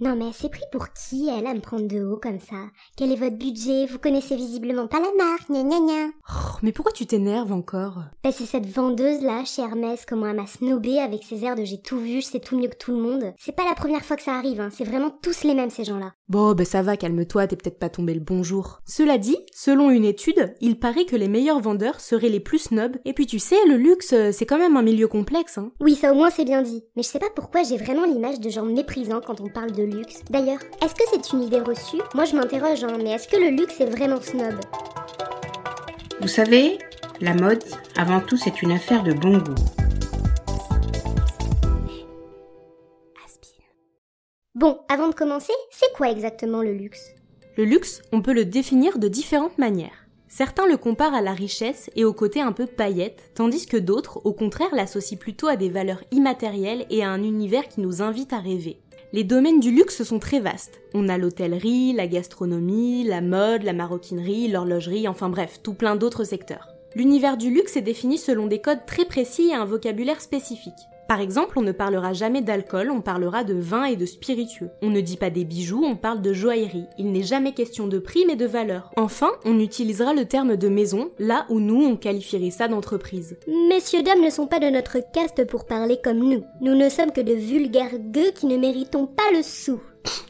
Non mais c'est pris pour qui, elle, à me prendre de haut comme ça? Quel est votre budget? Vous connaissez visiblement pas la marque, gna gna gna Oh, mais pourquoi tu t'énerves encore? Bah c'est cette vendeuse-là, chez Hermès, comment elle m'a snobé avec ses airs de j'ai tout vu, je sais tout mieux que tout le monde. C'est pas la première fois que ça arrive, hein. c'est vraiment tous les mêmes ces gens-là. Bon, ben ça va, calme-toi, t'es peut-être pas tombé le bonjour. Cela dit, selon une étude, il paraît que les meilleurs vendeurs seraient les plus snobs. Et puis tu sais, le luxe, euh, c'est quand même un milieu complexe, hein. Oui, ça au moins c'est bien dit. Mais je sais pas pourquoi j'ai vraiment l'image de gens méprisants quand on parle de luxe. D'ailleurs, est-ce que c'est une idée reçue? Moi je m'interroge, hein, mais est-ce que le luxe est vraiment snob? Vous savez, la mode, avant tout, c'est une affaire de bon goût. Bon, avant de commencer, c'est quoi exactement le luxe? Le luxe, on peut le définir de différentes manières. Certains le comparent à la richesse et au côté un peu paillette, tandis que d'autres, au contraire, l'associent plutôt à des valeurs immatérielles et à un univers qui nous invite à rêver. Les domaines du luxe sont très vastes. On a l'hôtellerie, la gastronomie, la mode, la maroquinerie, l'horlogerie, enfin bref, tout plein d'autres secteurs. L'univers du luxe est défini selon des codes très précis et un vocabulaire spécifique. Par exemple, on ne parlera jamais d'alcool, on parlera de vin et de spiritueux. On ne dit pas des bijoux, on parle de joaillerie. Il n'est jamais question de prix mais de valeur. Enfin, on utilisera le terme de maison, là où nous on qualifierait ça d'entreprise. Messieurs dames ne sont pas de notre caste pour parler comme nous. Nous ne sommes que de vulgaires gueux qui ne méritons pas le sou.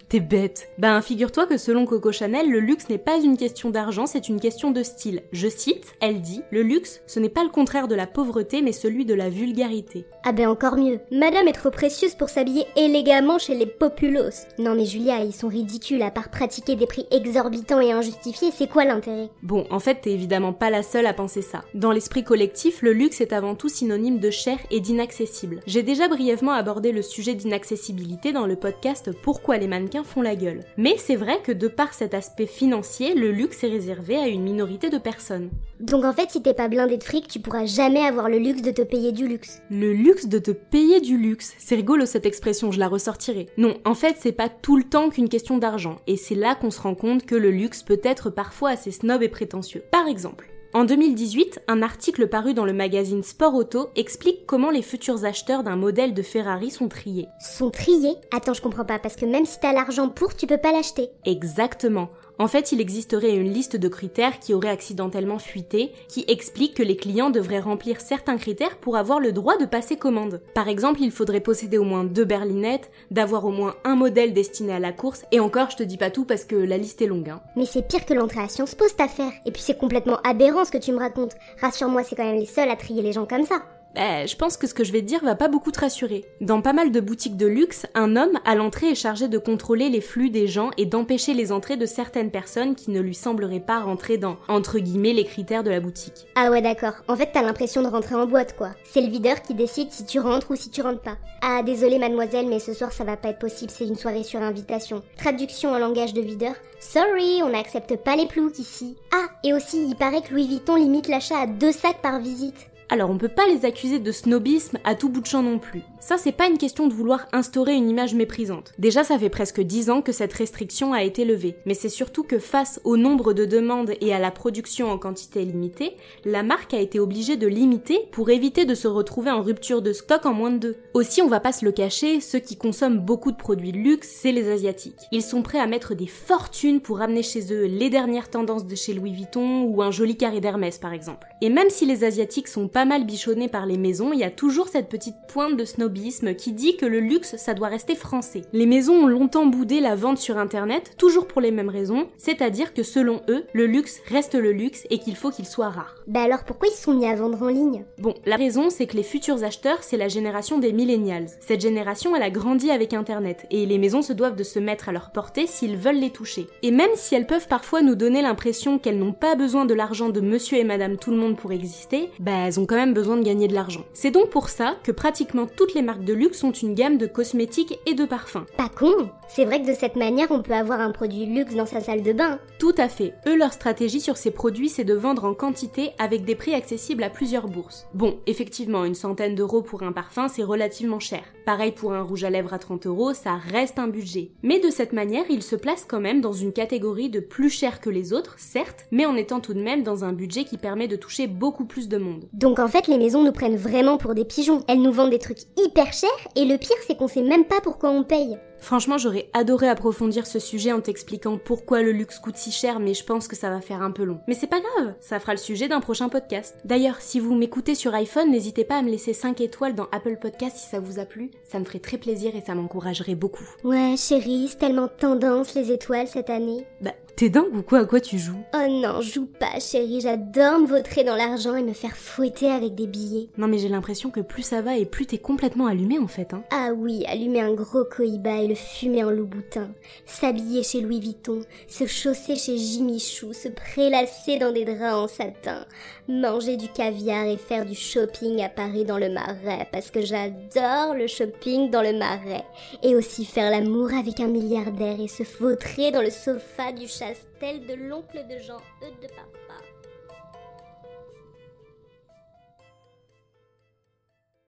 T'es bête. Ben, figure-toi que selon Coco Chanel, le luxe n'est pas une question d'argent, c'est une question de style. Je cite, elle dit, le luxe, ce n'est pas le contraire de la pauvreté, mais celui de la vulgarité. Ah ben encore mieux. Madame est trop précieuse pour s'habiller élégamment chez les populos. Non mais Julia, ils sont ridicules à part pratiquer des prix exorbitants et injustifiés, c'est quoi l'intérêt? Bon, en fait, t'es évidemment pas la seule à penser ça. Dans l'esprit collectif, le luxe est avant tout synonyme de cher et d'inaccessible. J'ai déjà brièvement abordé le sujet d'inaccessibilité dans le podcast Pourquoi les mannequins font la gueule. Mais c'est vrai que de par cet aspect financier, le luxe est réservé à une minorité de personnes. Donc en fait, si t'es pas blindé de fric, tu pourras jamais avoir le luxe de te payer du luxe. Le luxe de te payer du luxe. C'est rigolo cette expression, je la ressortirai. Non, en fait, c'est pas tout le temps qu'une question d'argent. Et c'est là qu'on se rend compte que le luxe peut être parfois assez snob et prétentieux. Par exemple, en 2018, un article paru dans le magazine Sport Auto explique comment les futurs acheteurs d'un modèle de Ferrari sont triés. Sont triés? Attends, je comprends pas, parce que même si t'as l'argent pour, tu peux pas l'acheter. Exactement. En fait, il existerait une liste de critères qui auraient accidentellement fuité, qui explique que les clients devraient remplir certains critères pour avoir le droit de passer commande. Par exemple, il faudrait posséder au moins deux berlinettes, d'avoir au moins un modèle destiné à la course, et encore, je te dis pas tout parce que la liste est longue. Hein. Mais c'est pire que l'entrée à Sciences Po cette affaire. Et puis c'est complètement aberrant ce que tu me racontes. Rassure-moi, c'est quand même les seuls à trier les gens comme ça. Bah, je pense que ce que je vais te dire va pas beaucoup te rassurer. Dans pas mal de boutiques de luxe, un homme à l'entrée est chargé de contrôler les flux des gens et d'empêcher les entrées de certaines personnes qui ne lui sembleraient pas rentrer dans, entre guillemets, les critères de la boutique. Ah ouais d'accord, en fait t'as l'impression de rentrer en boîte quoi. C'est le videur qui décide si tu rentres ou si tu rentres pas. Ah désolé mademoiselle mais ce soir ça va pas être possible, c'est une soirée sur invitation. Traduction en langage de videur. Sorry, on n'accepte pas les ploucs ici. Ah, et aussi il paraît que Louis Vuitton limite l'achat à deux sacs par visite. Alors on peut pas les accuser de snobisme à tout bout de champ non plus. Ça c'est pas une question de vouloir instaurer une image méprisante. Déjà ça fait presque 10 ans que cette restriction a été levée, mais c'est surtout que face au nombre de demandes et à la production en quantité limitée, la marque a été obligée de limiter pour éviter de se retrouver en rupture de stock en moins de deux. Aussi on va pas se le cacher, ceux qui consomment beaucoup de produits de luxe, c'est les asiatiques. Ils sont prêts à mettre des fortunes pour amener chez eux les dernières tendances de chez Louis Vuitton ou un joli carré d'Hermès par exemple. Et même si les asiatiques sont pas mal bichonnés par les maisons, il y a toujours cette petite pointe de snobisme qui dit que le luxe, ça doit rester français. Les maisons ont longtemps boudé la vente sur internet, toujours pour les mêmes raisons, c'est-à-dire que selon eux, le luxe reste le luxe et qu'il faut qu'il soit rare. Bah alors pourquoi ils se sont mis à vendre en ligne? Bon, la raison, c'est que les futurs acheteurs, c'est la génération des millennials. Cette génération, elle a grandi avec internet, et les maisons se doivent de se mettre à leur portée s'ils veulent les toucher. Et même si elles peuvent parfois nous donner l'impression qu'elles n'ont pas besoin de l'argent de monsieur et madame tout le monde pour exister, bah elles ont quand même besoin de gagner de l'argent. C'est donc pour ça que pratiquement toutes les marques de luxe ont une gamme de cosmétiques et de parfums. Pas con C'est vrai que de cette manière on peut avoir un produit luxe dans sa salle de bain. Tout à fait. Eux, leur stratégie sur ces produits, c'est de vendre en quantité avec des prix accessibles à plusieurs bourses. Bon, effectivement, une centaine d'euros pour un parfum, c'est relativement cher. Pareil pour un rouge à lèvres à 30 euros, ça reste un budget. Mais de cette manière, ils se placent quand même dans une catégorie de plus cher que les autres, certes, mais en étant tout de même dans un budget qui permet de toucher beaucoup plus de monde. Donc en fait, les maisons nous prennent vraiment pour des pigeons. Elles nous vendent des trucs hyper chers et le pire, c'est qu'on sait même pas pourquoi on paye. Franchement, j'aurais adoré approfondir ce sujet en t'expliquant pourquoi le luxe coûte si cher, mais je pense que ça va faire un peu long. Mais c'est pas grave, ça fera le sujet d'un prochain podcast. D'ailleurs, si vous m'écoutez sur iPhone, n'hésitez pas à me laisser 5 étoiles dans Apple Podcast si ça vous a plu. Ça me ferait très plaisir et ça m'encouragerait beaucoup. Ouais, chérie, c'est tellement tendance les étoiles cette année. Bah, T'es dingue ou quoi? À quoi tu joues? Oh non, joue pas, chérie. J'adore me vautrer dans l'argent et me faire fouetter avec des billets. Non, mais j'ai l'impression que plus ça va et plus t'es complètement allumé en fait. Hein. Ah oui, allumer un gros cohiba et le fumer en louboutin. S'habiller chez Louis Vuitton, se chausser chez Jimmy Chou, se prélasser dans des draps en satin, manger du caviar et faire du shopping à Paris dans le marais parce que j'adore le shopping dans le marais. Et aussi faire l'amour avec un milliardaire et se vautrer dans le sofa du chat tel de l'oncle de Jean, de papa.